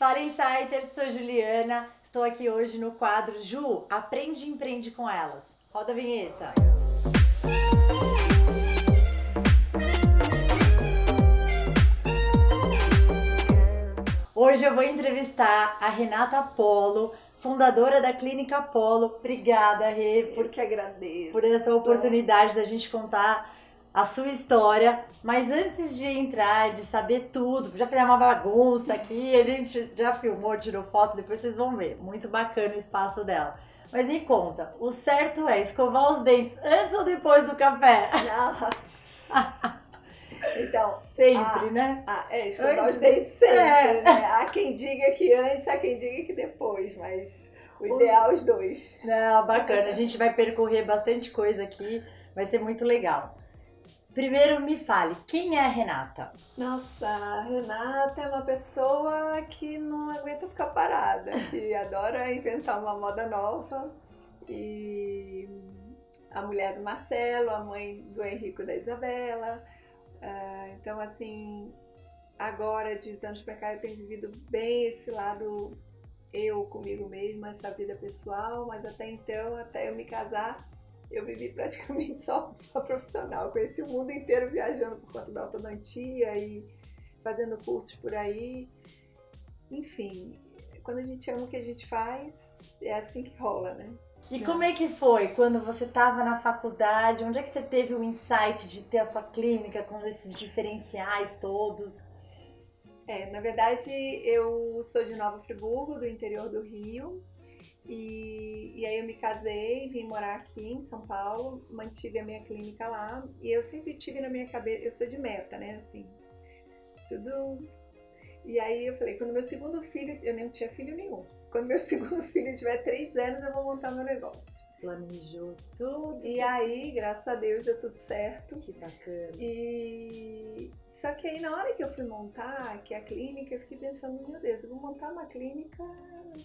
Fala Insider, sou Juliana. Estou aqui hoje no quadro Ju, aprende e empreende com elas. Roda a vinheta. Hoje eu vou entrevistar a Renata Polo, fundadora da Clínica Polo. Obrigada, Rê, por, que agradeço. por essa oportunidade da gente contar a sua história. Mas antes de entrar, de saber tudo, já fizemos uma bagunça aqui, a gente já filmou, tirou foto, depois vocês vão ver. Muito bacana o espaço dela. Mas me conta, o certo é escovar os dentes antes ou depois do café? Nossa! Então, sempre, ah, né? Ah, é, escovar os dentes sempre. É. Né? Há quem diga que antes, há quem diga que depois, mas o ideal é os dois. Não, bacana. A gente vai percorrer bastante coisa aqui, vai ser muito legal. Primeiro me fale, quem é a Renata? Nossa, a Renata é uma pessoa que não aguenta ficar parada, que adora inventar uma moda nova. E a mulher do Marcelo, a mãe do Henrico e da Isabela. Uh, então, assim, agora, de uns anos pra cá, eu tenho vivido bem esse lado eu comigo mesma, essa vida pessoal, mas até então, até eu me casar, eu vivi praticamente só, só profissional. Eu conheci o mundo inteiro viajando por conta da ortodontia e fazendo cursos por aí. Enfim, quando a gente ama o que a gente faz, é assim que rola, né? E como é que foi quando você estava na faculdade? Onde é que você teve o insight de ter a sua clínica com esses diferenciais todos? É, na verdade, eu sou de Nova Friburgo, do interior do Rio, e, e aí eu me casei, vim morar aqui em São Paulo, mantive a minha clínica lá e eu sempre tive na minha cabeça, eu sou de meta, né? Assim, tudo. E aí eu falei, quando meu segundo filho, eu nem tinha filho nenhum, quando meu segundo filho tiver três anos, eu vou montar meu negócio. Planejou tudo. E aí, graças a Deus, deu tudo certo. Que bacana. E só que aí na hora que eu fui montar que a clínica, eu fiquei pensando, meu Deus, eu vou montar uma clínica,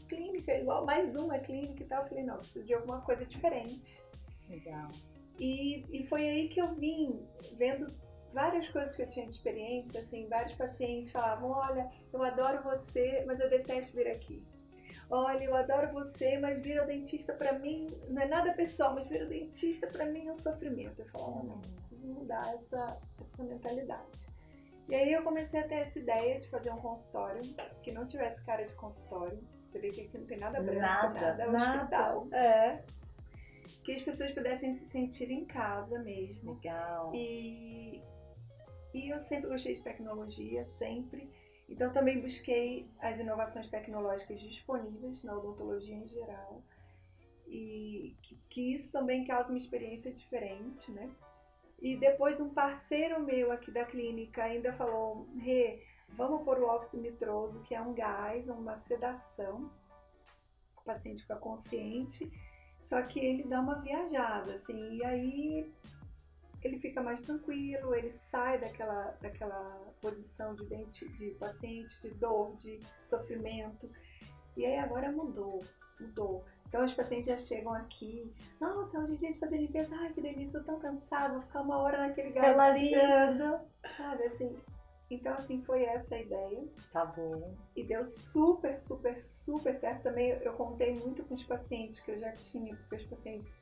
clínica igual, mais uma clínica e tal. Eu falei, não, preciso de alguma coisa diferente. Legal. E, e foi aí que eu vim vendo várias coisas que eu tinha de experiência, assim, vários pacientes falavam, olha, eu adoro você, mas eu detesto vir aqui. Olha, eu adoro você, mas vir ao dentista para mim não é nada pessoal, mas vir ao dentista para mim é um sofrimento. Eu falava, não, preciso mudar essa, essa mentalidade. E aí eu comecei a ter essa ideia de fazer um consultório que não tivesse cara de consultório. Você vê que aqui não tem nada branco, nada, nada, é um nada. hospital. É. Que as pessoas pudessem se sentir em casa mesmo. Legal. E, e eu sempre gostei de tecnologia, sempre. Então também busquei as inovações tecnológicas disponíveis na odontologia em geral. E que, que isso também causa uma experiência diferente, né? E depois um parceiro meu aqui da clínica ainda falou, Rê, vamos pôr o óxido nitroso, que é um gás, uma sedação. O paciente fica consciente, só que ele dá uma viajada, assim, e aí ele fica mais tranquilo, ele sai daquela, daquela posição de, dente, de paciente, de dor, de sofrimento. E aí agora mudou, mudou. Então os pacientes já chegam aqui, nossa, hoje é dia de fazer limpeza, ai que delícia, eu tô tão cansado, vou ficar uma hora naquele gazinho. Relaxando. Sabe, assim. Então, assim, foi essa a ideia. Tá bom. E deu super, super, super certo. Também eu contei muito com os pacientes que eu já tinha, porque os pacientes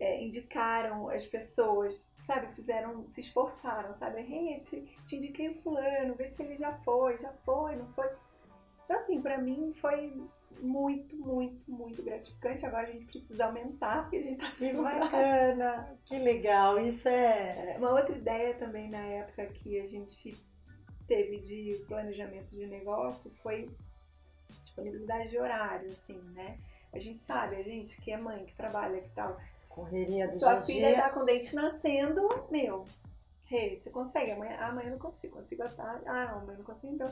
é, indicaram as pessoas, sabe, fizeram, se esforçaram, sabe? Hey, te, te indiquei o fulano, vê se ele já foi, já foi, não foi. Então, assim, pra mim foi muito, muito, muito gratificante. Agora a gente precisa aumentar, porque a gente tá Que bacana, que legal. Isso é. Uma outra ideia também na época que a gente teve de planejamento de negócio foi disponibilidade de horário, assim, né? A gente sabe, a gente que é mãe, que trabalha, que tal. Correria do Sua filha dia. tá com dente nascendo, meu. Hey, você consegue? Amanhã, amanhã eu não consigo, consigo à tarde. Ah, amanhã eu não consigo, então.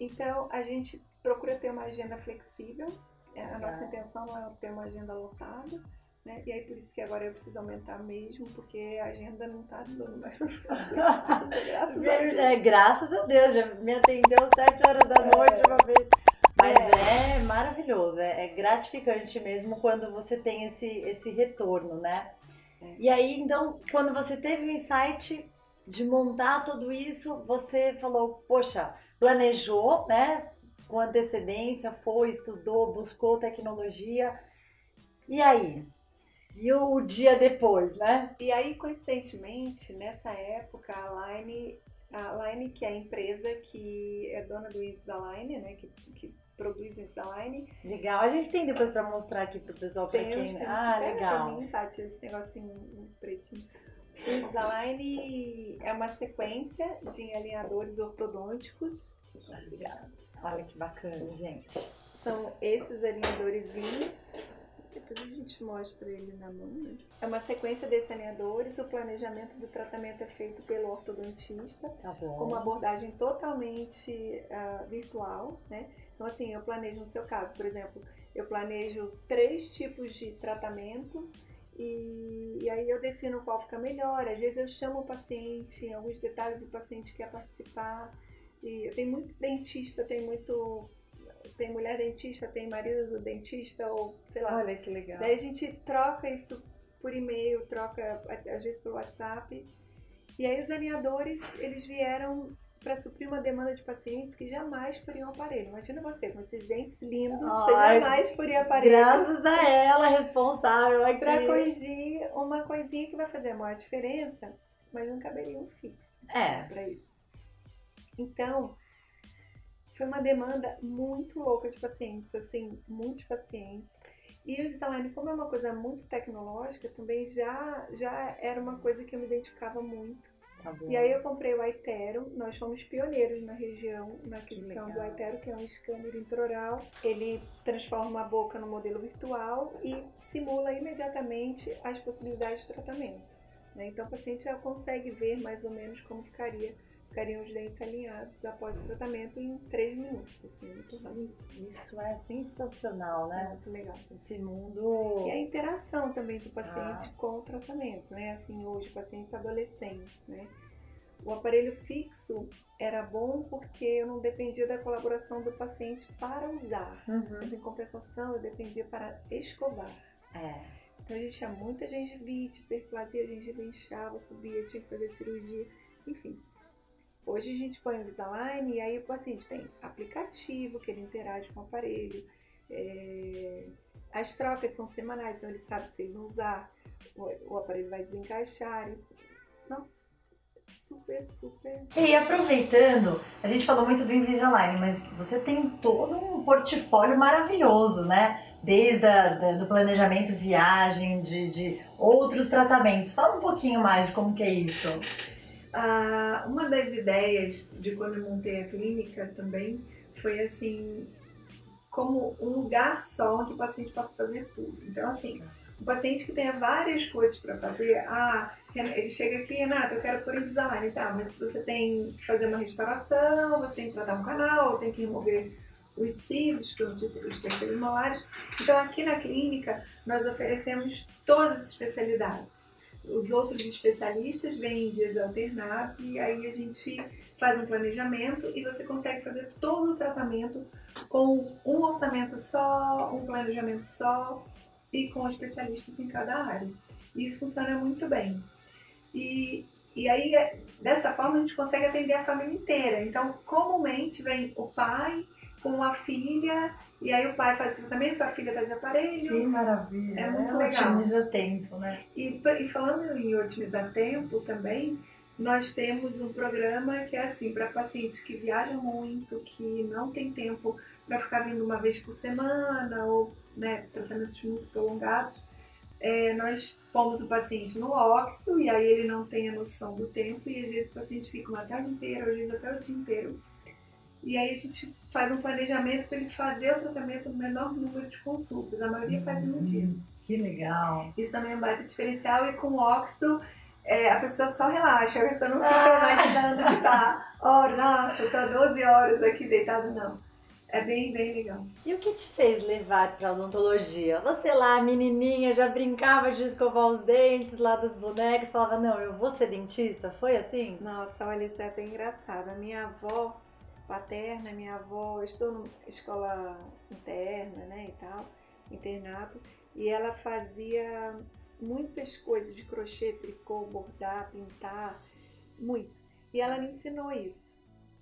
Então a gente procura ter uma agenda flexível. É, a nossa intenção não é ter uma agenda lotada. Né? E aí por isso que agora eu preciso aumentar mesmo, porque a agenda não tá dando mais pra ficar. graças, é, graças a Deus, já me atendeu sete horas da noite é. uma vez. Mas é, é maravilhoso, é, é, gratificante mesmo quando você tem esse, esse retorno, né? E aí, então, quando você teve o insight de montar tudo isso, você falou, poxa, planejou, né? com antecedência, foi, estudou, buscou tecnologia. E aí? E o dia depois, né? E aí, coincidentemente, nessa época, a Line, a Line que é a empresa que é dona do Invisalign, né, que, que produz o Invisalign. Legal, a gente tem depois para mostrar aqui pro pessoal, para quem... Ah, legal. Mim, Tati, esse negocinho pretinho. O Invisalign é uma sequência de alinhadores ortodônticos. Olha que bacana, gente. São esses alinhadorzinhos depois a gente mostra ele na mão, né? É uma sequência de saneadores. O planejamento do tratamento é feito pelo ortodontista. Tá bom. Com uma abordagem totalmente uh, virtual, né? Então, assim, eu planejo no seu caso, por exemplo, eu planejo três tipos de tratamento e, e, aí eu defino qual fica melhor. Às vezes eu chamo o paciente, em alguns detalhes o paciente quer participar. E tem muito dentista, tem muito tem mulher dentista, tem marido do dentista, ou sei lá. Olha que legal. Daí a gente troca isso por e-mail, troca às vezes por WhatsApp. E aí os alinhadores, eles vieram para suprir uma demanda de pacientes que jamais poriam aparelho. Imagina você, com esses dentes lindos, você jamais poria aparelho. Graças a ela, responsável aqui. Para corrigir uma coisinha que vai fazer a maior diferença, mas um cabelinho fixo. É. Para isso. Então, foi uma demanda muito louca de pacientes, assim, muitos pacientes. E o Invisalign, como é uma coisa muito tecnológica, também já, já era uma coisa que eu me identificava muito. Tá e aí eu comprei o Itero, nós fomos pioneiros na região na aquisição do Itero, que é um scanner intraoral. Ele transforma a boca no modelo virtual e simula imediatamente as possibilidades de tratamento. Né? Então o paciente já consegue ver mais ou menos como ficaria ficariam os dentes alinhados após o tratamento em 3 minutos. Assim, muito rápido. Isso é sensacional, né? Muito legal. Esse mundo. E a interação também do paciente ah. com o tratamento, né? Assim, hoje, pacientes adolescentes, né? O aparelho fixo era bom porque eu não dependia da colaboração do paciente para usar, uhum. mas em compensação eu dependia para escovar. É. Então a gente tinha muita gengivite, hiperplasia, a gengiva inchava, subia, tinha que fazer cirurgia, enfim. Hoje a gente põe o Invisalign e aí o paciente tem aplicativo que ele interage com o aparelho. É... As trocas são semanais, então ele sabe se ele não usar, o, aparelho vai desencaixar. Nossa, super, super. E aproveitando, a gente falou muito do Invisalign, mas você tem todo um portfólio maravilhoso, né? Desde a, da, do planejamento viagem, de, de outros tratamentos. Fala um pouquinho mais de como que é isso. Ah, uma das ideias de quando eu montei a clínica também foi assim, como um lugar só onde o paciente possa fazer tudo. Então, assim, o paciente que tenha várias coisas para fazer, ah, ele chega aqui, Renata, eu quero por Invisalign, tá, mas se você tem que fazer uma restauração, você tem que tratar um canal, tem que remover os cílios, que são os terceiros molares. Então, aqui na clínica, nós oferecemos todas as especialidades os outros especialistas vêm em dias alternados e aí a gente faz um planejamento e você consegue fazer todo o tratamento com um orçamento só, um planejamento só e com especialistas em cada área. E isso funciona muito bem. E, e aí, dessa forma, a gente consegue atender a família inteira. Então, comumente vem o pai com a filha e aí o pai faz o tratamento, a filha está de aparelho. Que maravilha. É muito é, legal. Otimiza tempo, né? E, e falando em otimizar tempo também, nós temos um programa que é assim, para pacientes que viajam muito, que não tem tempo para ficar vindo uma vez por semana, ou né, tratamentos muito prolongados, é, nós pomos o paciente no óxido e aí ele não tem a noção do tempo e às vezes o paciente fica uma tarde inteira, às vezes até o dia inteiro e aí a gente faz um planejamento para ele fazer o tratamento no menor número de consultas. A maioria faz no dia. Hum, que legal. Isso também é um baita diferencial e com o óxido é, a pessoa só relaxa, a pessoa não fica ah. imaginando que tá horas, nossa, tá 12 horas aqui deitado, não. É bem, bem legal. E o que te fez levar para odontologia? Você lá, menininha, já brincava de escovar os dentes lá dos bonecos, falava, não, eu vou ser dentista? Foi assim? Nossa, olha, isso é até engraçado. A minha avó, paterna, minha avó, estou na escola interna, né, e tal, internato, e ela fazia muitas coisas de crochê, tricô, bordar, pintar, muito. E ela me ensinou isso.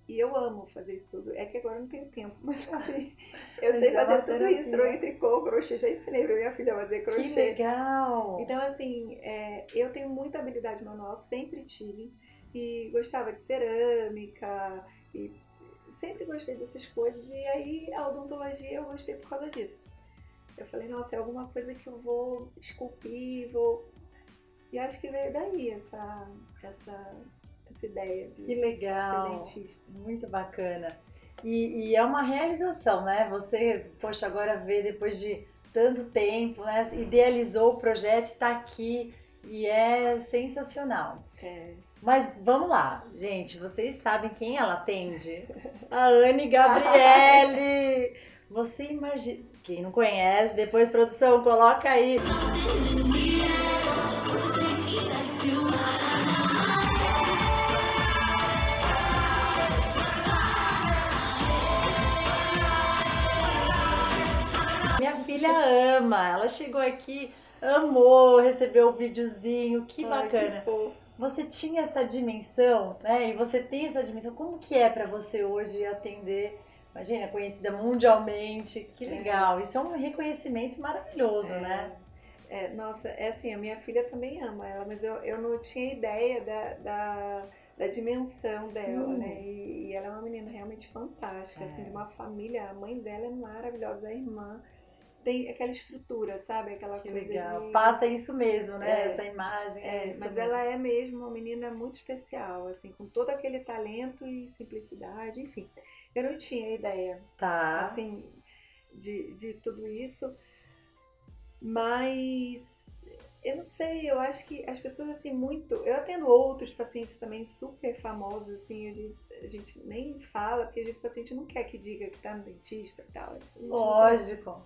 E eu amo fazer isso tudo. É que agora eu não tenho tempo, mas assim, eu sei é fazer tudo isso. Troia, tricô, crochê, já ensinei pra minha filha fazer crochê. Que legal! Então, assim, é, eu tenho muita habilidade manual, sempre tive. E gostava de cerâmica, e sempre gostei dessas coisas. E aí, a odontologia eu gostei por causa disso. Eu falei, nossa, é alguma coisa que eu vou esculpir, vou... E acho que veio daí essa, essa essa ideia de que legal, muito bacana. E, e, é uma realização, né? Você, poxa, agora vê depois de tanto tempo, né? Idealizou o projeto, está aqui e é sensacional. É. Mas vamos lá, gente, vocês sabem quem ela atende? A Anne Gabriele! Você imagina. Quem não conhece, depois produção, coloca aí. filha ama. Ela chegou aqui, amou, recebeu o videozinho, que Ai, bacana. Que você tinha essa dimensão, né? E você tem essa dimensão. Como que é para você hoje atender? Imagina, conhecida mundialmente, que é. legal. É. Isso é um reconhecimento maravilhoso, é. né? É, nossa, é assim, a minha filha também ama ela, mas eu, eu não tinha ideia da, da, da dimensão Sim. dela, né? E, e, ela é uma menina realmente fantástica, assim, é. assim, de uma família, a mãe dela é maravilhosa, a irmã tem aquela estrutura, sabe? Aquela que coisa legal. De... Passa isso mesmo, né? É, Essa imagem. É, é mas mesmo. ela é mesmo uma menina muito especial, assim, com todo aquele talento e simplicidade, enfim. Eu não tinha ideia, tá. assim, de, de tudo isso, mas eu não sei, eu acho que as pessoas, assim, muito. Eu atendo outros pacientes também super famosos, assim, a gente, a gente nem fala, porque a gente, o paciente não quer que diga que tá no dentista e tal. Lógico.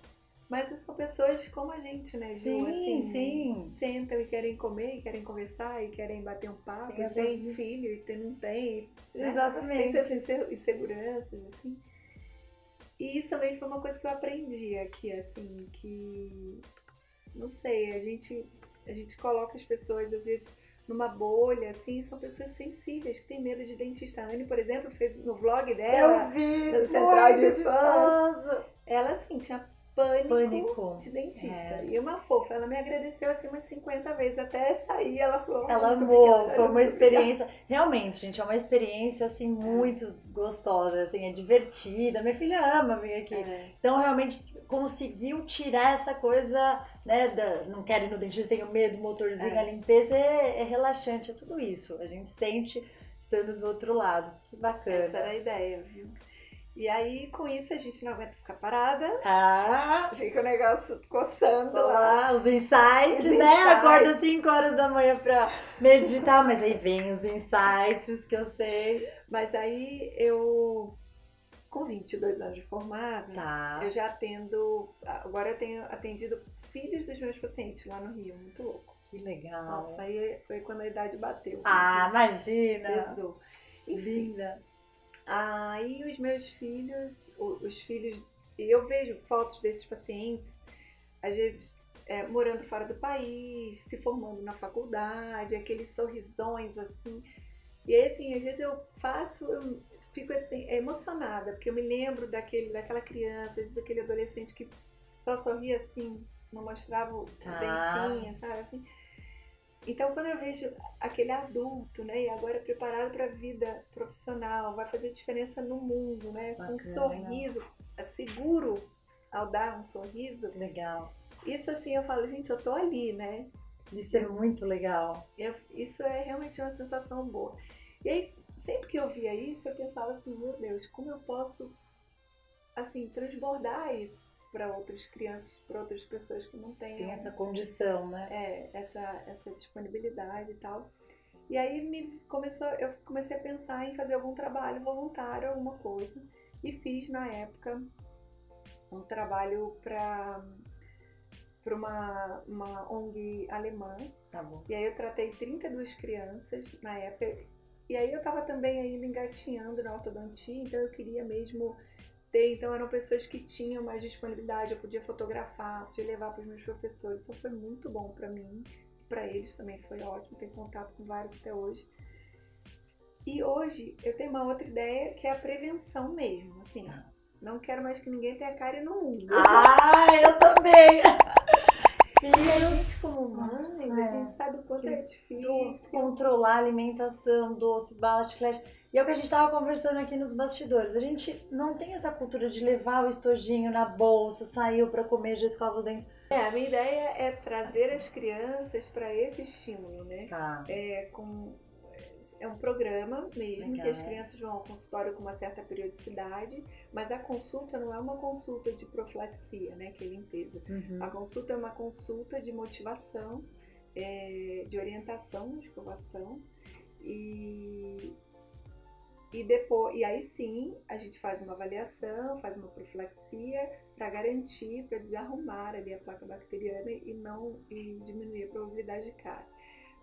Mas são pessoas como a gente, né, Ju? Sim, assim, sim. Sentam e querem comer, e querem conversar, e querem bater um papo, tem e tem filho, e tem, não tem. Né? Exatamente. Tem suas inseguranças, assim. E isso também foi uma coisa que eu aprendi aqui, assim, que... Não sei, a gente, a gente coloca as pessoas, às vezes, numa bolha, assim, são pessoas sensíveis, que têm medo de dentista. A Anne, por exemplo, fez no vlog dela, eu vi, no Central de Fãs. Ela, assim, tinha pânico, pânico. de dentista. É. E uma fofa, ela me agradeceu assim umas 50 vezes até sair, ela falou. Ela amou, foi uma experiência, realmente, gente, é uma experiência assim muito gostosa, assim, é divertida. Minha filha ama vir aqui. É. Então, realmente conseguiu tirar essa coisa, né, da, não quero ir no dentista, tenho medo, motorzinho, é. a limpeza é, é relaxante, é tudo isso. A gente sente estando do outro lado. Que bacana. Essa era a ideia, viu? E aí, com isso, a gente não aguenta ficar parada. Ah! Fica o negócio coçando lá. Os insights, os né? Insights. Acorda 5 horas da manhã pra meditar, mas aí vem os insights que eu sei. Mas aí eu, com 22 anos de formada, tá. eu já atendo. Agora eu tenho atendido filhos dos meus pacientes lá no Rio, muito louco. Que legal. Nossa, aí foi quando a idade bateu. Ah, imagina! Pesou. Linda. Aí os meus filhos, os filhos, eu vejo fotos desses pacientes, às vezes é, morando fora do país, se formando na faculdade, aqueles sorrisões assim. E aí, assim, às vezes eu faço, eu fico assim, emocionada, porque eu me lembro daquele, daquela criança, daquele adolescente que só sorria assim, não mostrava o tá. dentinho, sabe? Assim. Então, quando eu vejo aquele adulto, né, e agora preparado para a vida profissional, vai fazer diferença no mundo, né, Bacana. com um sorriso, é seguro ao dar um sorriso. Legal. Isso assim, eu falo, gente, eu tô ali, né? Isso é muito legal. Eu, isso é realmente uma sensação boa. E aí, sempre que eu via isso, eu pensava assim, meu Deus, como eu posso, assim, transbordar isso para outras crianças, para outras pessoas que não têm tem essa condição, né? É, essa essa disponibilidade e tal. E aí me começou, eu comecei a pensar em fazer algum trabalho voluntário, alguma coisa, e fiz na época um trabalho para para uma, uma ONG alemã. Tá bom. E aí eu tratei 32 crianças na época. E aí eu estava também ainda engatinhando na ortodontia, então eu queria mesmo então eram pessoas que tinham mais disponibilidade, eu podia fotografar, podia levar para os meus professores, então foi muito bom para mim, para eles também foi ótimo, tenho contato com vários até hoje. E hoje eu tenho uma outra ideia que é a prevenção mesmo. Assim, não quero mais que ninguém tenha cárie no mundo. Ah, eu também! A gente, como mãe, a gente sabe o quanto é difícil. Controlar a alimentação, doce, bala, chiclete. E é o que a gente estava conversando aqui nos bastidores. A gente não tem essa cultura de levar o estojinho na bolsa, saiu para comer, já escova os dentes. É, a minha ideia é trazer as crianças para esse estímulo, né? Tá. É, com, é um programa mesmo, Legal. que as crianças vão ao consultório com uma certa periodicidade, mas a consulta não é uma consulta de profilaxia, né? Que é limpeza. Uhum. A consulta é uma consulta de motivação, é, de orientação, de escovação e, e depois e aí sim a gente faz uma avaliação, faz uma profilaxia para garantir, para desarrumar ali a placa bacteriana e não e diminuir a probabilidade de cárie.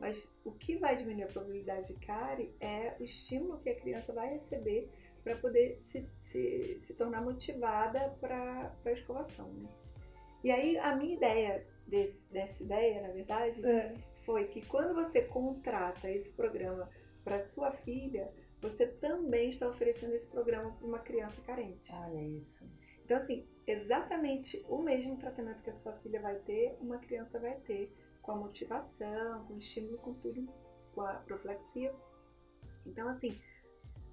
Mas o que vai diminuir a probabilidade de cárie é o estímulo que a criança vai receber para poder se, se, se tornar motivada para a escovação. Né? E aí a minha ideia desse, dessa ideia, na verdade, É. foi que quando você contrata esse programa para sua filha, você também está oferecendo esse programa para uma criança carente. Olha isso. Então, assim, exatamente o mesmo tratamento que a sua filha vai ter, uma criança vai ter, com a motivação, com o estímulo, com tudo, com a profilaxia. Então, assim,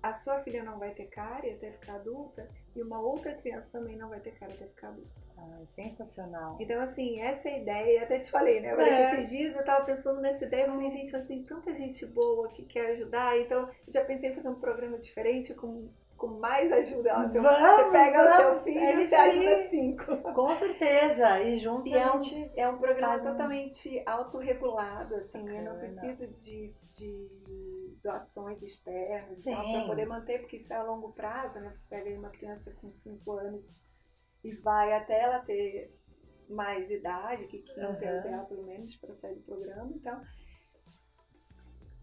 a sua filha não vai ter cárie até ficar adulta e uma outra criança também não vai ter cárie até ficar adulta. Ah, sensacional. Então, assim, essa é a ideia, e até te falei, né? Eu É. esses dias eu tava pensando nessa ideia, eu falei, gente, assim, tanta gente boa que quer ajudar, então eu já pensei em fazer um programa diferente com, com mais ajuda. Ó, seu- Vamos, você pega o seu vamos, filho é e você ajuda cinco. Com certeza. E juntos E é a um, gente. é um programa faz um- totalmente autorregulado, assim, eu não Bacana. preciso de, de doações externas para poder manter, porque isso é a longo prazo, né? Você pega aí uma criança com 5 anos e vai até ela ter mais idade, que 15 Aham. é o ideal pelo menos para sair do programa, então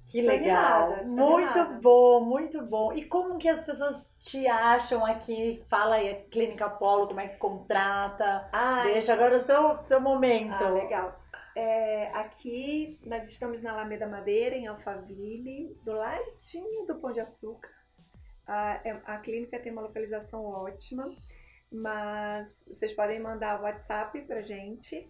Que legal. animada, muito animada. bom, muito bom. E como que as pessoas te acham aqui? Fala aí, a Clínica Polo, como é que contrata? Ai, Deixa agora o seu, seu momento. Ah, legal. É, aqui nós estamos na Alameda Madeira, em Alphaville, do ladinho do Pão de Açúcar. A, é- a clínica tem uma localização ótima, mas vocês podem mandar WhatsApp pra gente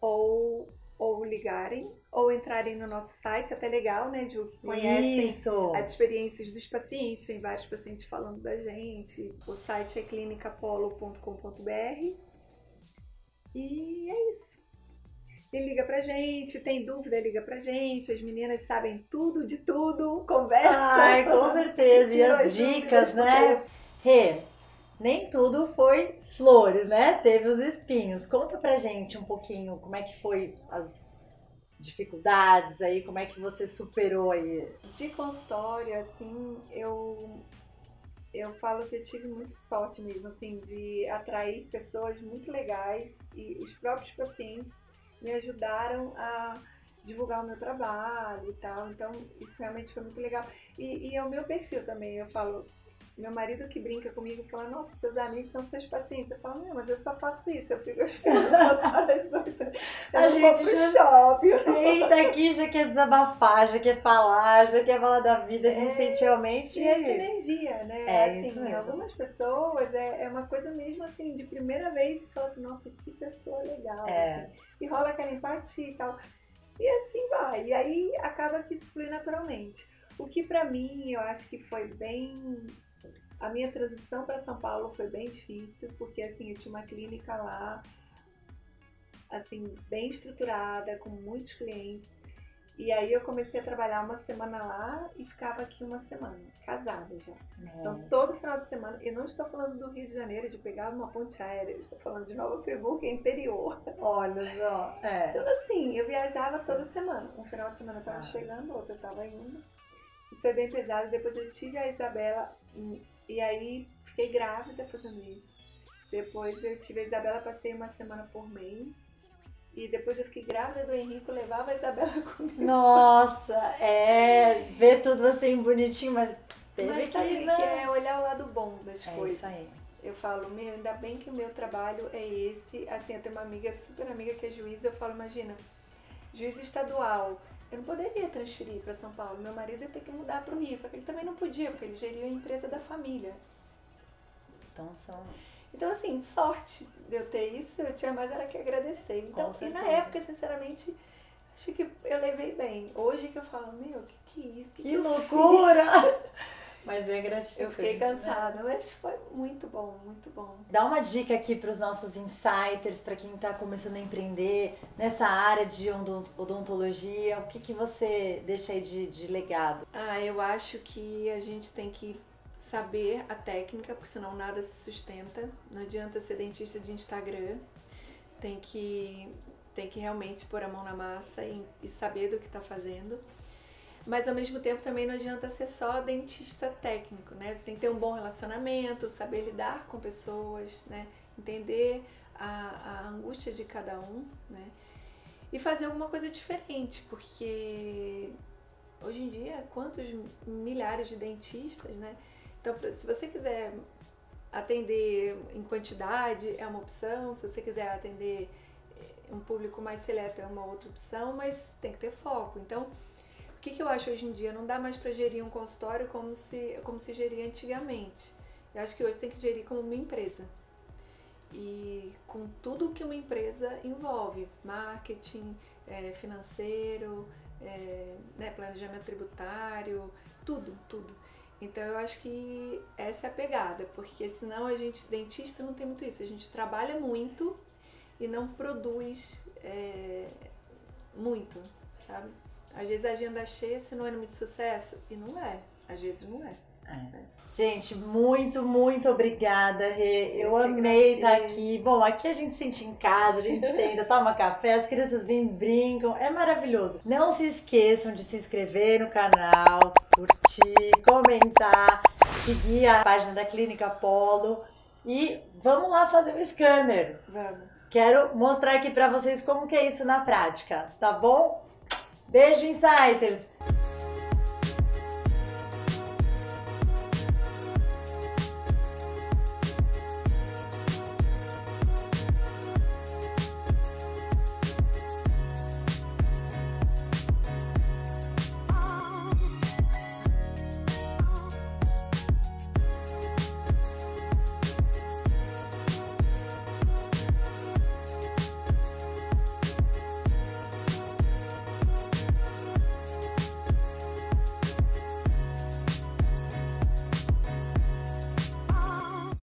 ou, ou ligarem ou entrarem no nosso site, até legal, né, Ju? Conhecem Isso. as experiências dos pacientes, tem vários pacientes falando da gente. O site é clinicapolo.com.br. E é isso. E liga pra gente, tem dúvida, liga pra gente. As meninas sabem tudo de tudo, conversa. Ai, com certeza. E as as dicas, dúvidas né? Rê, nem tudo foi flores, né? Teve os espinhos. Conta pra gente um pouquinho como é que foi as dificuldades aí, como é que você superou aí. De consultório, assim, eu eu falo que eu tive muita sorte mesmo, assim, de atrair pessoas muito legais e os próprios pacientes me ajudaram a divulgar o meu trabalho e tal. Então, isso realmente foi muito legal. E, e é o meu perfil também. Eu falo, meu marido que brinca comigo fala, nossa, seus amigos são seus pacientes. Eu falo, não, mas eu só faço isso. Eu fico chegando às horas 8. Eu A gente vou já- shopping. Senta aqui, já quer desabafar, já quer falar, já quer falar da vida, a gente É, sente realmente. E essa energia, né? É, assim, isso algumas pessoas é, é uma coisa mesmo assim, de primeira vez, fala assim, nossa, que pessoa legal. É. assim. E rola aquela empatia e tal. E assim vai. E aí acaba que isso flui naturalmente. O que pra mim eu acho que foi bem. A minha transição para São Paulo foi bem difícil, porque assim, eu tinha uma clínica lá, assim, bem estruturada, com muitos clientes. E aí eu comecei a trabalhar uma semana lá e ficava aqui uma semana, casada já. Então todo final de semana, eu não estou falando do Rio de Janeiro, de pegar uma ponte aérea, eu estou falando de Nova Friburgo, que é interior. Olha só. É. Então assim, eu viajava toda semana. Um final de semana eu estava Ah. chegando, outro eu estava indo. Isso foi bem pesado. Depois eu tive a Isabela e aí fiquei grávida fazendo isso. Depois eu tive a Isabela, passei uma semana por mês. E depois eu fiquei grávida do Henrique, levava a Isabela comigo. Nossa, é. Ver tudo assim bonitinho, mas teve Mas que, né? que é olhar o lado bom das É coisas. isso aí. Eu falo, meu, ainda bem que o meu trabalho é esse. Assim, eu tenho uma amiga, super amiga que é juíza, eu falo, imagina, juiz estadual, eu não poderia transferir para São Paulo. Meu marido ia ter que mudar para o Rio, só que ele também não podia, porque ele geria a empresa da família. Então são. Então, assim, sorte de eu ter isso, eu tinha mais era que agradecer. Então, e na época, sinceramente, acho que eu levei bem. Hoje que eu falo, meu, que que é isso? Que eu loucura! Mas é gratificante. Eu fiquei né? cansada, mas foi muito bom, muito bom. Dá uma dica aqui para os nossos insiders, para quem está começando a empreender nessa área de odon- odontologia. O que, que você deixa aí de, de legado? Ah, eu acho que a gente tem que saber a técnica, porque senão nada se sustenta. Não adianta ser dentista de Instagram. Tem que, tem que realmente pôr a mão na massa e, e saber do que está fazendo. Mas ao mesmo tempo também não adianta ser só dentista técnico, né? Você tem que ter um bom relacionamento, saber lidar com pessoas, né? Entender a, a angústia de cada um, né? E fazer alguma coisa diferente, porque hoje em dia, quantos milhares de dentistas, né? Então, se você quiser atender em quantidade, é uma opção. Se você quiser atender eh, um público mais seleto, é uma outra opção, mas tem que ter foco. Então, o que, que eu acho hoje em dia? Não dá mais para gerir um consultório como se, como se geria antigamente. Eu acho que hoje tem que gerir como uma empresa. E com tudo que uma empresa envolve, marketing, eh, financeiro, eh, né, planejamento tributário, tudo, tudo. Então eu acho que essa é a pegada, porque senão a gente, dentista, não tem muito isso. A gente trabalha muito e não produz eh, muito, sabe? Às vezes a agenda é cheia, é muito sucesso, e não é. Às vezes não é. Gente, muito, muito obrigada, Rê. Eu amei estar aqui. Bom, aqui a gente se sente em casa, a gente senta, toma café, as crianças vêm, brincam. É maravilhoso. Não se esqueçam de se inscrever no canal, curtir, comentar, seguir a página da Clínica Polo. E vamos lá fazer o scanner. Vamos. Quero mostrar aqui pra vocês como que é isso na prática, tá bom? Beijo, Insiders!